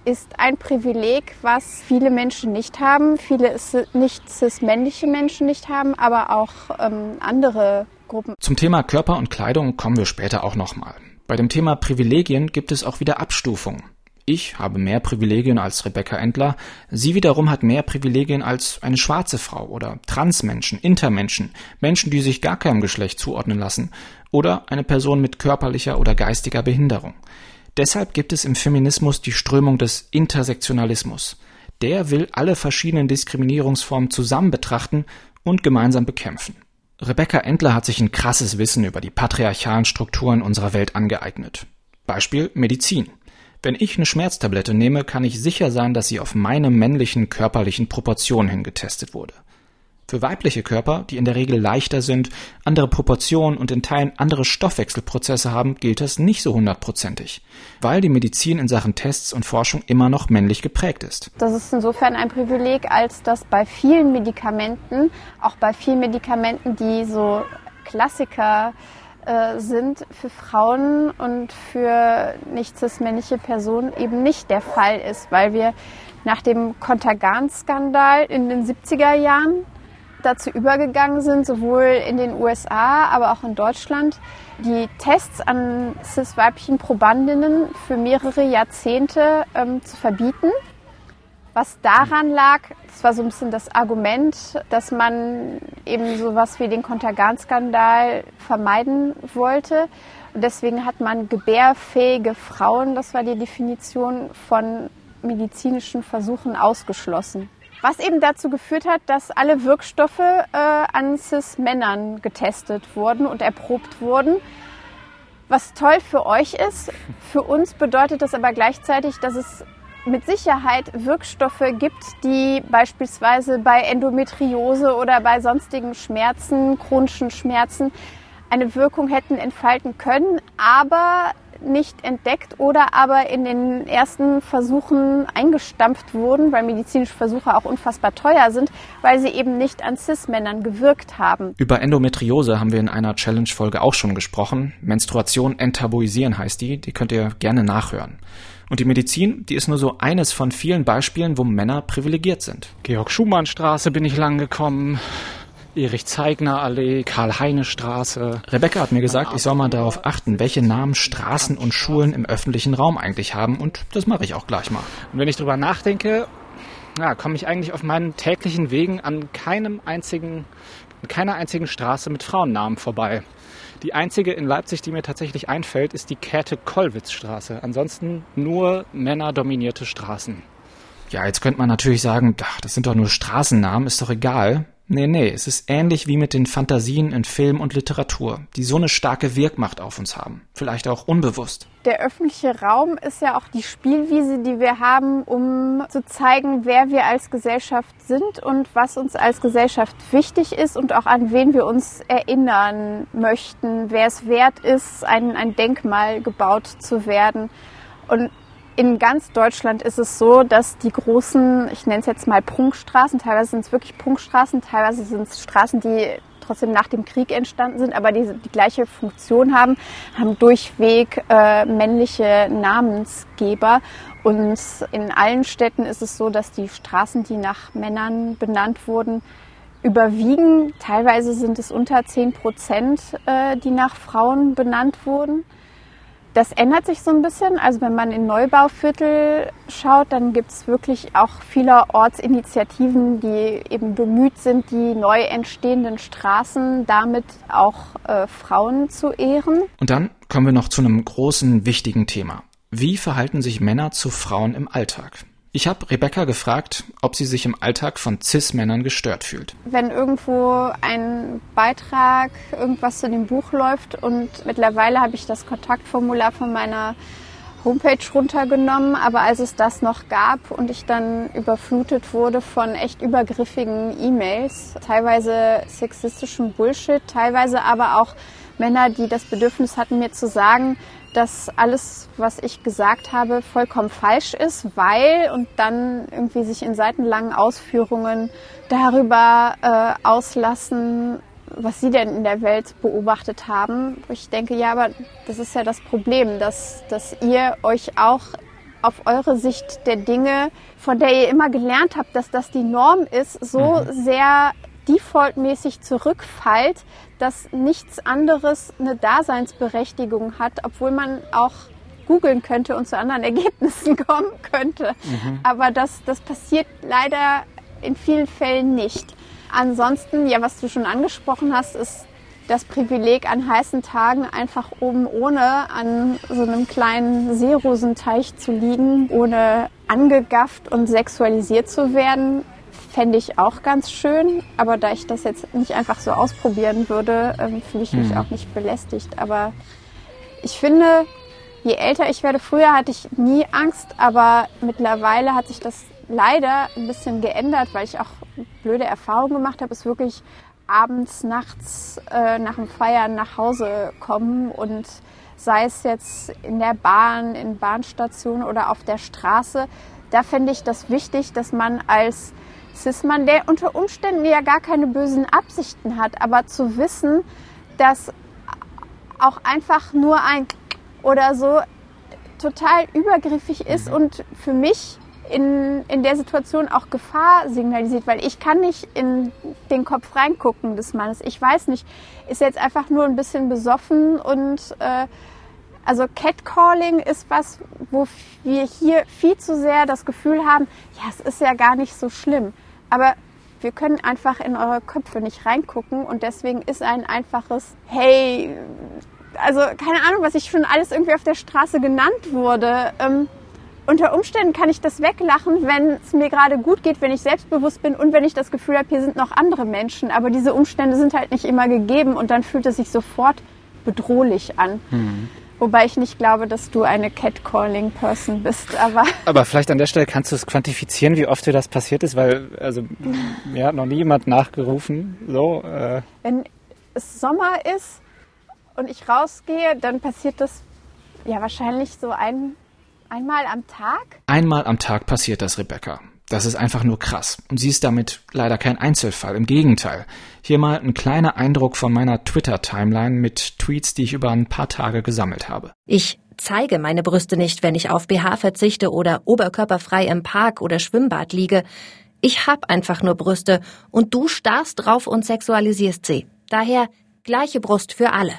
ist ein Privileg, was viele Menschen nicht haben, viele nicht cis-männliche Menschen nicht haben, aber auch ähm, andere Gruppen. Zum Thema Körper und Kleidung kommen wir später auch nochmal. Bei dem Thema Privilegien gibt es auch wieder Abstufungen. Ich habe mehr Privilegien als Rebecca Endler, sie wiederum hat mehr Privilegien als eine schwarze Frau oder Transmenschen, Intermenschen, Menschen, die sich gar keinem Geschlecht zuordnen lassen oder eine Person mit körperlicher oder geistiger Behinderung. Deshalb gibt es im Feminismus die Strömung des Intersektionalismus. Der will alle verschiedenen Diskriminierungsformen zusammen betrachten und gemeinsam bekämpfen. Rebecca Endler hat sich ein krasses Wissen über die patriarchalen Strukturen unserer Welt angeeignet. Beispiel Medizin. Wenn ich eine Schmerztablette nehme, kann ich sicher sein, dass sie auf meine männlichen körperlichen Proportionen hin getestet wurde. Für weibliche Körper, die in der Regel leichter sind, andere Proportionen und in Teilen andere Stoffwechselprozesse haben, gilt das nicht so hundertprozentig, weil die Medizin in Sachen Tests und Forschung immer noch männlich geprägt ist. Das ist insofern ein Privileg, als dass bei vielen Medikamenten, auch bei vielen Medikamenten, die so Klassiker äh, sind für Frauen und für nicht cis-männliche Personen eben nicht der Fall ist, weil wir nach dem Kontergan-Skandal in den 70er Jahren dazu übergegangen sind, sowohl in den USA, aber auch in Deutschland, die Tests an cis-weiblichen Probandinnen für mehrere Jahrzehnte ähm, zu verbieten. Was daran lag, das war so ein bisschen das Argument, dass man eben sowas wie den Kontergan-Skandal vermeiden wollte. Und deswegen hat man gebärfähige Frauen, das war die Definition, von medizinischen Versuchen ausgeschlossen. Was eben dazu geführt hat, dass alle Wirkstoffe äh, an Cis-Männern getestet wurden und erprobt wurden. Was toll für euch ist, für uns bedeutet das aber gleichzeitig, dass es mit Sicherheit Wirkstoffe gibt, die beispielsweise bei Endometriose oder bei sonstigen Schmerzen, chronischen Schmerzen, eine Wirkung hätten entfalten können, aber nicht entdeckt oder aber in den ersten Versuchen eingestampft wurden, weil medizinische Versuche auch unfassbar teuer sind, weil sie eben nicht an Cis-Männern gewirkt haben. Über Endometriose haben wir in einer Challenge-Folge auch schon gesprochen. Menstruation enttabuisieren heißt die, die könnt ihr gerne nachhören. Und die Medizin, die ist nur so eines von vielen Beispielen, wo Männer privilegiert sind. Georg-Schumann-Straße bin ich lang gekommen. Erich-Zeigner-Allee, Karl-Heine-Straße. Rebecca hat mir gesagt, ich soll mal darauf achten, welche Namen Straßen und Schulen im öffentlichen Raum eigentlich haben und das mache ich auch gleich mal. Und wenn ich drüber nachdenke, ja, komme ich eigentlich auf meinen täglichen Wegen an keinem einzigen, keiner einzigen Straße mit Frauennamen vorbei. Die einzige in Leipzig, die mir tatsächlich einfällt, ist die Käthe-Kollwitz-Straße. Ansonsten nur männerdominierte Straßen. Ja, jetzt könnte man natürlich sagen, ach, das sind doch nur Straßennamen, ist doch egal. Nee, nee, es ist ähnlich wie mit den Fantasien in Film und Literatur, die so eine starke Wirkmacht auf uns haben, vielleicht auch unbewusst. Der öffentliche Raum ist ja auch die Spielwiese, die wir haben, um zu zeigen, wer wir als Gesellschaft sind und was uns als Gesellschaft wichtig ist und auch an wen wir uns erinnern möchten, wer es wert ist, ein, ein Denkmal gebaut zu werden. Und in ganz Deutschland ist es so, dass die großen, ich nenne es jetzt mal Prunkstraßen, teilweise sind es wirklich Prunkstraßen, teilweise sind es Straßen, die trotzdem nach dem Krieg entstanden sind, aber die die gleiche Funktion haben, haben durchweg äh, männliche Namensgeber. Und in allen Städten ist es so, dass die Straßen, die nach Männern benannt wurden, überwiegen. Teilweise sind es unter 10 Prozent, äh, die nach Frauen benannt wurden. Das ändert sich so ein bisschen. Also wenn man in Neubauviertel schaut, dann gibt es wirklich auch vielerorts Initiativen, die eben bemüht sind, die neu entstehenden Straßen damit auch äh, Frauen zu ehren. Und dann kommen wir noch zu einem großen, wichtigen Thema. Wie verhalten sich Männer zu Frauen im Alltag? Ich habe Rebecca gefragt, ob sie sich im Alltag von CIS-Männern gestört fühlt. Wenn irgendwo ein Beitrag, irgendwas zu dem Buch läuft und mittlerweile habe ich das Kontaktformular von meiner Homepage runtergenommen, aber als es das noch gab und ich dann überflutet wurde von echt übergriffigen E-Mails, teilweise sexistischem Bullshit, teilweise aber auch Männer, die das Bedürfnis hatten, mir zu sagen, dass alles, was ich gesagt habe, vollkommen falsch ist, weil und dann irgendwie sich in seitenlangen Ausführungen darüber äh, auslassen, was sie denn in der Welt beobachtet haben. Ich denke, ja, aber das ist ja das Problem, dass, dass ihr euch auch auf eure Sicht der Dinge, von der ihr immer gelernt habt, dass das die Norm ist, so mhm. sehr defaultmäßig zurückfallt, dass nichts anderes eine Daseinsberechtigung hat, obwohl man auch googeln könnte und zu anderen Ergebnissen kommen könnte. Mhm. Aber das, das passiert leider in vielen Fällen nicht. Ansonsten, ja, was du schon angesprochen hast, ist das Privileg, an heißen Tagen einfach oben ohne an so einem kleinen Seerosenteich zu liegen, ohne angegafft und sexualisiert zu werden, fände ich auch ganz schön. Aber da ich das jetzt nicht einfach so ausprobieren würde, ähm, fühle ich mich mhm. auch nicht belästigt. Aber ich finde, je älter ich werde, früher hatte ich nie Angst, aber mittlerweile hat sich das leider ein bisschen geändert, weil ich auch blöde Erfahrungen gemacht habe, ist wirklich abends, nachts äh, nach dem Feiern nach Hause kommen und sei es jetzt in der Bahn, in Bahnstationen oder auf der Straße, da fände ich das wichtig, dass man als Cis-Mann, der unter Umständen ja gar keine bösen Absichten hat, aber zu wissen, dass auch einfach nur ein oder so total übergriffig ist mhm. und für mich in, in der Situation auch Gefahr signalisiert, weil ich kann nicht in den Kopf reingucken des Mannes. Ich weiß nicht, ist jetzt einfach nur ein bisschen besoffen und äh, also Catcalling ist was, wo wir hier viel zu sehr das Gefühl haben, ja, es ist ja gar nicht so schlimm. Aber wir können einfach in eure Köpfe nicht reingucken und deswegen ist ein einfaches Hey, also keine Ahnung, was ich schon alles irgendwie auf der Straße genannt wurde. Ähm, unter Umständen kann ich das weglachen, wenn es mir gerade gut geht, wenn ich selbstbewusst bin und wenn ich das Gefühl habe, hier sind noch andere Menschen. Aber diese Umstände sind halt nicht immer gegeben und dann fühlt es sich sofort bedrohlich an. Mhm. Wobei ich nicht glaube, dass du eine Catcalling-Person bist, aber. Aber vielleicht an der Stelle kannst du es quantifizieren, wie oft dir das passiert ist, weil, also, mir hat noch nie jemand nachgerufen, so. Äh. Wenn es Sommer ist und ich rausgehe, dann passiert das ja wahrscheinlich so ein Einmal am Tag? Einmal am Tag passiert das, Rebecca. Das ist einfach nur krass. Und sie ist damit leider kein Einzelfall. Im Gegenteil. Hier mal ein kleiner Eindruck von meiner Twitter-Timeline mit Tweets, die ich über ein paar Tage gesammelt habe. Ich zeige meine Brüste nicht, wenn ich auf BH verzichte oder oberkörperfrei im Park oder Schwimmbad liege. Ich hab einfach nur Brüste und du starrst drauf und sexualisierst sie. Daher gleiche Brust für alle.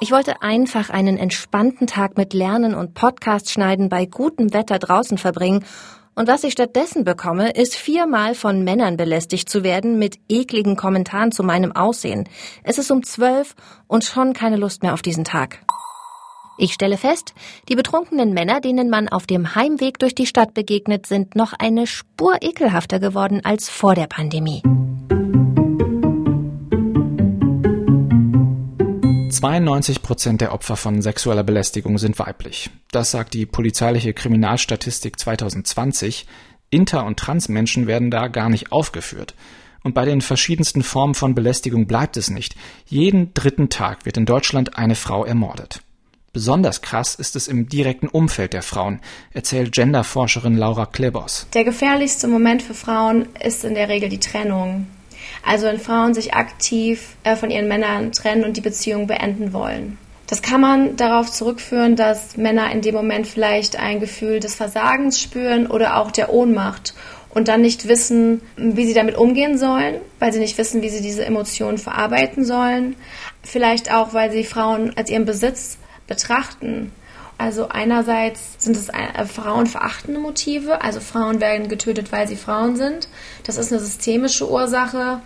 Ich wollte einfach einen entspannten Tag mit Lernen und Podcast schneiden bei gutem Wetter draußen verbringen und was ich stattdessen bekomme, ist viermal von Männern belästigt zu werden mit ekligen Kommentaren zu meinem Aussehen. Es ist um zwölf und schon keine Lust mehr auf diesen Tag. Ich stelle fest, die betrunkenen Männer, denen man auf dem Heimweg durch die Stadt begegnet, sind noch eine Spur ekelhafter geworden als vor der Pandemie. 92 Prozent der Opfer von sexueller Belästigung sind weiblich. Das sagt die polizeiliche Kriminalstatistik 2020. Inter- und Transmenschen werden da gar nicht aufgeführt. Und bei den verschiedensten Formen von Belästigung bleibt es nicht. Jeden dritten Tag wird in Deutschland eine Frau ermordet. Besonders krass ist es im direkten Umfeld der Frauen, erzählt Genderforscherin Laura Klebos. Der gefährlichste Moment für Frauen ist in der Regel die Trennung. Also wenn Frauen sich aktiv äh, von ihren Männern trennen und die Beziehung beenden wollen. Das kann man darauf zurückführen, dass Männer in dem Moment vielleicht ein Gefühl des Versagens spüren oder auch der Ohnmacht und dann nicht wissen, wie sie damit umgehen sollen, weil sie nicht wissen, wie sie diese Emotionen verarbeiten sollen. Vielleicht auch, weil sie Frauen als ihren Besitz betrachten also einerseits sind es äh, frauenverachtende Motive, also Frauen werden getötet, weil sie Frauen sind. Das ist eine systemische Ursache.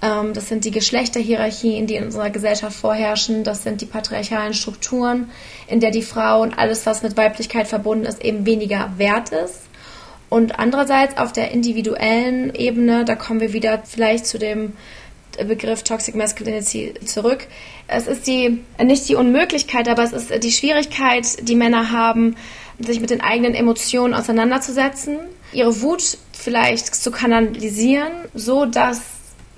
Ähm, das sind die Geschlechterhierarchien, die in unserer Gesellschaft vorherrschen. Das sind die patriarchalen Strukturen, in der die Frau und alles, was mit Weiblichkeit verbunden ist, eben weniger wert ist. Und andererseits auf der individuellen Ebene, da kommen wir wieder vielleicht zu dem Begriff Toxic Masculinity zurück. Es ist die, nicht die Unmöglichkeit, aber es ist die Schwierigkeit, die Männer haben, sich mit den eigenen Emotionen auseinanderzusetzen, ihre Wut vielleicht zu kanalisieren, so dass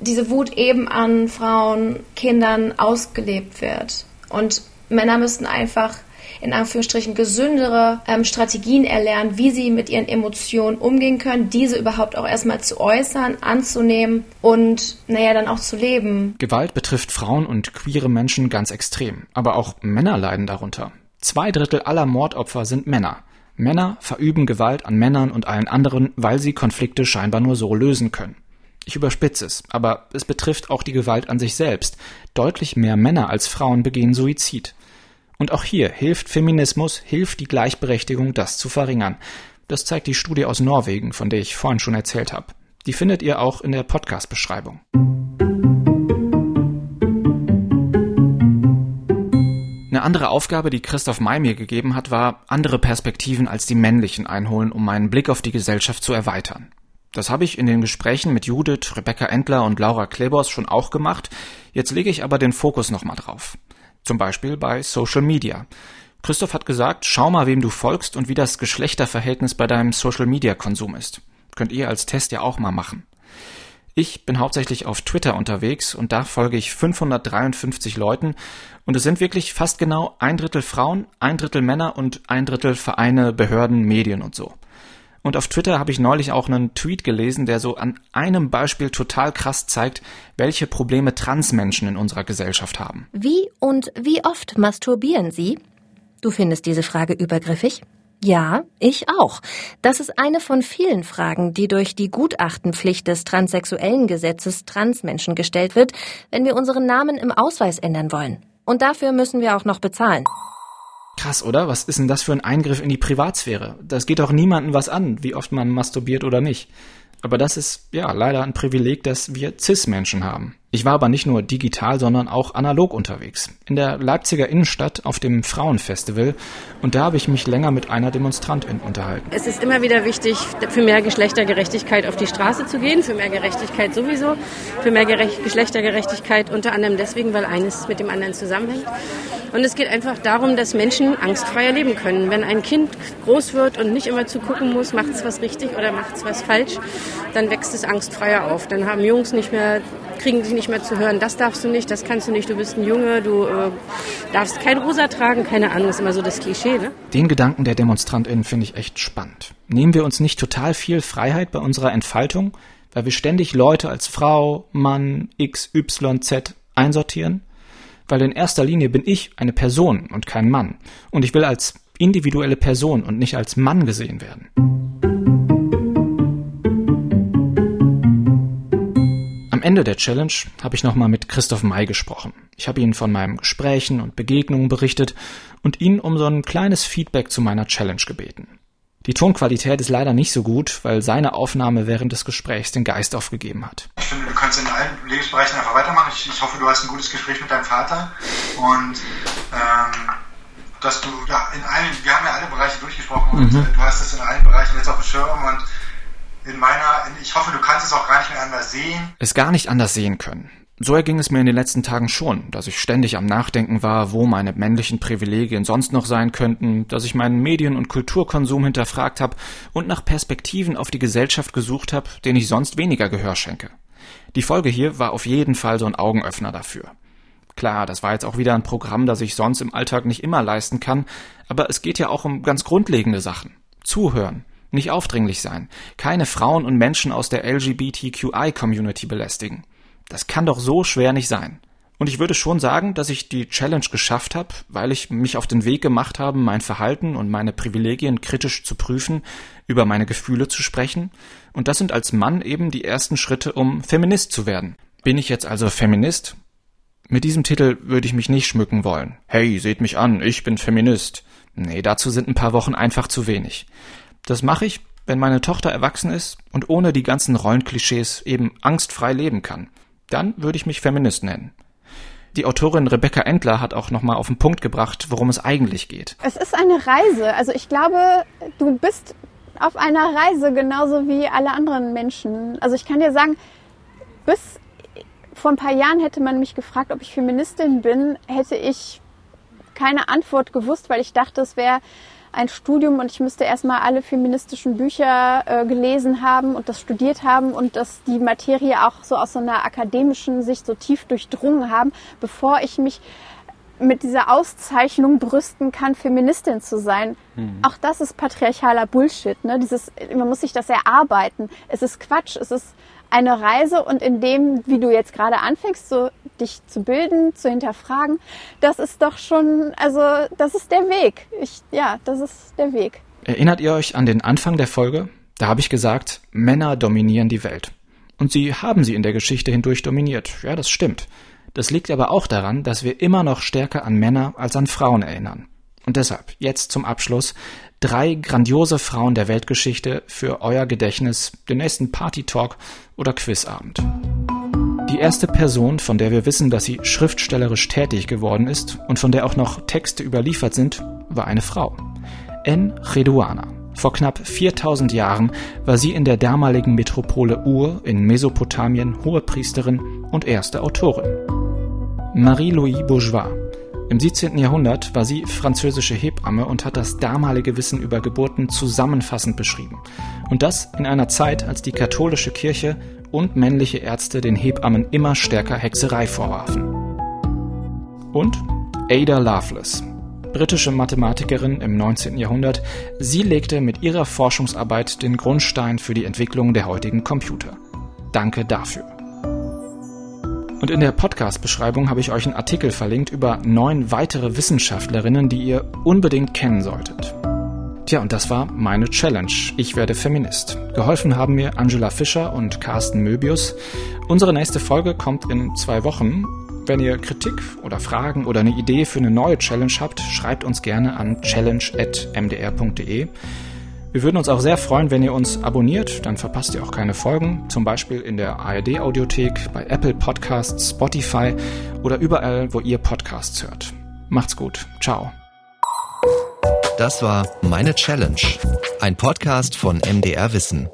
diese Wut eben an Frauen, Kindern ausgelebt wird. Und Männer müssten einfach in Anführungsstrichen gesündere ähm, Strategien erlernen, wie sie mit ihren Emotionen umgehen können, diese überhaupt auch erstmal zu äußern, anzunehmen und naja, dann auch zu leben. Gewalt betrifft Frauen und queere Menschen ganz extrem, aber auch Männer leiden darunter. Zwei Drittel aller Mordopfer sind Männer. Männer verüben Gewalt an Männern und allen anderen, weil sie Konflikte scheinbar nur so lösen können. Ich überspitze es, aber es betrifft auch die Gewalt an sich selbst. Deutlich mehr Männer als Frauen begehen Suizid. Und auch hier hilft Feminismus, hilft die Gleichberechtigung, das zu verringern. Das zeigt die Studie aus Norwegen, von der ich vorhin schon erzählt habe. Die findet ihr auch in der Podcast-Beschreibung. Eine andere Aufgabe, die Christoph May mir gegeben hat, war, andere Perspektiven als die männlichen einholen, um meinen Blick auf die Gesellschaft zu erweitern. Das habe ich in den Gesprächen mit Judith, Rebecca Endler und Laura Klebos schon auch gemacht. Jetzt lege ich aber den Fokus nochmal drauf. Zum Beispiel bei Social Media. Christoph hat gesagt, schau mal, wem du folgst und wie das Geschlechterverhältnis bei deinem Social Media Konsum ist. Könnt ihr als Test ja auch mal machen. Ich bin hauptsächlich auf Twitter unterwegs und da folge ich 553 Leuten und es sind wirklich fast genau ein Drittel Frauen, ein Drittel Männer und ein Drittel Vereine, Behörden, Medien und so. Und auf Twitter habe ich neulich auch einen Tweet gelesen, der so an einem Beispiel total krass zeigt, welche Probleme Transmenschen in unserer Gesellschaft haben. Wie und wie oft masturbieren Sie? Du findest diese Frage übergriffig? Ja, ich auch. Das ist eine von vielen Fragen, die durch die Gutachtenpflicht des transsexuellen Gesetzes Transmenschen gestellt wird, wenn wir unseren Namen im Ausweis ändern wollen. Und dafür müssen wir auch noch bezahlen. Krass, oder? Was ist denn das für ein Eingriff in die Privatsphäre? Das geht auch niemandem was an, wie oft man masturbiert oder nicht. Aber das ist ja leider ein Privileg, das wir CIS-Menschen haben. Ich war aber nicht nur digital, sondern auch analog unterwegs. In der Leipziger Innenstadt auf dem Frauenfestival und da habe ich mich länger mit einer Demonstrantin unterhalten. Es ist immer wieder wichtig, für mehr Geschlechtergerechtigkeit auf die Straße zu gehen, für mehr Gerechtigkeit sowieso, für mehr Gerecht Geschlechtergerechtigkeit unter anderem deswegen, weil eines mit dem anderen zusammenhängt. Und es geht einfach darum, dass Menschen angstfreier leben können. Wenn ein Kind groß wird und nicht immer zu gucken muss, macht es was richtig oder macht es was falsch, dann wächst es angstfreier auf. Dann haben Jungs nicht mehr, kriegen sie nicht mehr zu hören, das darfst du nicht, das kannst du nicht, du bist ein Junge, du äh, darfst kein Rosa tragen, keine Ahnung, ist immer so das Klischee. Ne? Den Gedanken der DemonstrantInnen finde ich echt spannend. Nehmen wir uns nicht total viel Freiheit bei unserer Entfaltung, weil wir ständig Leute als Frau, Mann, X, Y, Z einsortieren? weil in erster Linie bin ich eine Person und kein Mann. Und ich will als individuelle Person und nicht als Mann gesehen werden. Am Ende der Challenge habe ich nochmal mit Christoph May gesprochen. Ich habe ihn von meinen Gesprächen und Begegnungen berichtet und ihn um so ein kleines Feedback zu meiner Challenge gebeten. Die Tonqualität ist leider nicht so gut, weil seine Aufnahme während des Gesprächs den Geist aufgegeben hat. Ich finde, du kannst in allen Lebensbereichen einfach weitermachen. Ich, ich hoffe, du hast ein gutes Gespräch mit deinem Vater und ähm, dass du ja in allen, wir haben ja alle Bereiche durchgesprochen und mhm. du hast es in allen Bereichen jetzt auf dem Schirm und in meiner, ich hoffe, du kannst es auch gar nicht mehr anders sehen. Es gar nicht anders sehen können. So erging es mir in den letzten Tagen schon, dass ich ständig am Nachdenken war, wo meine männlichen Privilegien sonst noch sein könnten, dass ich meinen Medien- und Kulturkonsum hinterfragt habe und nach Perspektiven auf die Gesellschaft gesucht habe, denen ich sonst weniger Gehör schenke. Die Folge hier war auf jeden Fall so ein Augenöffner dafür. Klar, das war jetzt auch wieder ein Programm, das ich sonst im Alltag nicht immer leisten kann, aber es geht ja auch um ganz grundlegende Sachen. Zuhören, nicht aufdringlich sein, keine Frauen und Menschen aus der LGBTQI-Community belästigen. Das kann doch so schwer nicht sein. Und ich würde schon sagen, dass ich die Challenge geschafft habe, weil ich mich auf den Weg gemacht habe, mein Verhalten und meine Privilegien kritisch zu prüfen, über meine Gefühle zu sprechen. Und das sind als Mann eben die ersten Schritte, um Feminist zu werden. Bin ich jetzt also Feminist? Mit diesem Titel würde ich mich nicht schmücken wollen. Hey, seht mich an, ich bin Feminist. Nee, dazu sind ein paar Wochen einfach zu wenig. Das mache ich, wenn meine Tochter erwachsen ist und ohne die ganzen Rollenklischees eben angstfrei leben kann dann würde ich mich Feminist nennen. Die Autorin Rebecca Endler hat auch nochmal auf den Punkt gebracht, worum es eigentlich geht. Es ist eine Reise. Also ich glaube, du bist auf einer Reise genauso wie alle anderen Menschen. Also ich kann dir sagen, bis vor ein paar Jahren hätte man mich gefragt, ob ich Feministin bin, hätte ich keine Antwort gewusst, weil ich dachte, es wäre ein Studium und ich müsste erstmal alle feministischen Bücher äh, gelesen haben und das studiert haben und dass die Materie auch so aus so einer akademischen Sicht so tief durchdrungen haben, bevor ich mich mit dieser Auszeichnung brüsten kann, Feministin zu sein. Mhm. Auch das ist patriarchaler Bullshit. Ne? Dieses, man muss sich das erarbeiten. Es ist Quatsch. Es ist eine Reise und in dem, wie du jetzt gerade anfängst, so dich zu bilden, zu hinterfragen, das ist doch schon, also das ist der Weg. Ich, ja, das ist der Weg. Erinnert ihr euch an den Anfang der Folge? Da habe ich gesagt, Männer dominieren die Welt. Und sie haben sie in der Geschichte hindurch dominiert. Ja, das stimmt. Das liegt aber auch daran, dass wir immer noch stärker an Männer als an Frauen erinnern. Und deshalb, jetzt zum Abschluss, drei grandiose Frauen der Weltgeschichte für euer Gedächtnis, den nächsten Party-Talk oder Quizabend. Die erste Person, von der wir wissen, dass sie schriftstellerisch tätig geworden ist und von der auch noch Texte überliefert sind, war eine Frau. En Redouana. Vor knapp 4000 Jahren war sie in der damaligen Metropole Ur in Mesopotamien Hohepriesterin und erste Autorin. Marie-Louise Bourgeois. Im 17. Jahrhundert war sie französische Hebamme und hat das damalige Wissen über Geburten zusammenfassend beschrieben. Und das in einer Zeit, als die katholische Kirche und männliche Ärzte den Hebammen immer stärker Hexerei vorwarfen. Und Ada Lovelace, britische Mathematikerin im 19. Jahrhundert, sie legte mit ihrer Forschungsarbeit den Grundstein für die Entwicklung der heutigen Computer. Danke dafür. Und in der Podcast-Beschreibung habe ich euch einen Artikel verlinkt über neun weitere Wissenschaftlerinnen, die ihr unbedingt kennen solltet. Tja, und das war meine Challenge. Ich werde Feminist. Geholfen haben mir Angela Fischer und Carsten Möbius. Unsere nächste Folge kommt in zwei Wochen. Wenn ihr Kritik oder Fragen oder eine Idee für eine neue Challenge habt, schreibt uns gerne an challenge.mdr.de. Wir würden uns auch sehr freuen, wenn ihr uns abonniert, dann verpasst ihr auch keine Folgen, zum Beispiel in der ARD Audiothek, bei Apple Podcasts, Spotify oder überall, wo ihr Podcasts hört. Macht's gut. Ciao. Das war Meine Challenge, ein Podcast von MDR Wissen.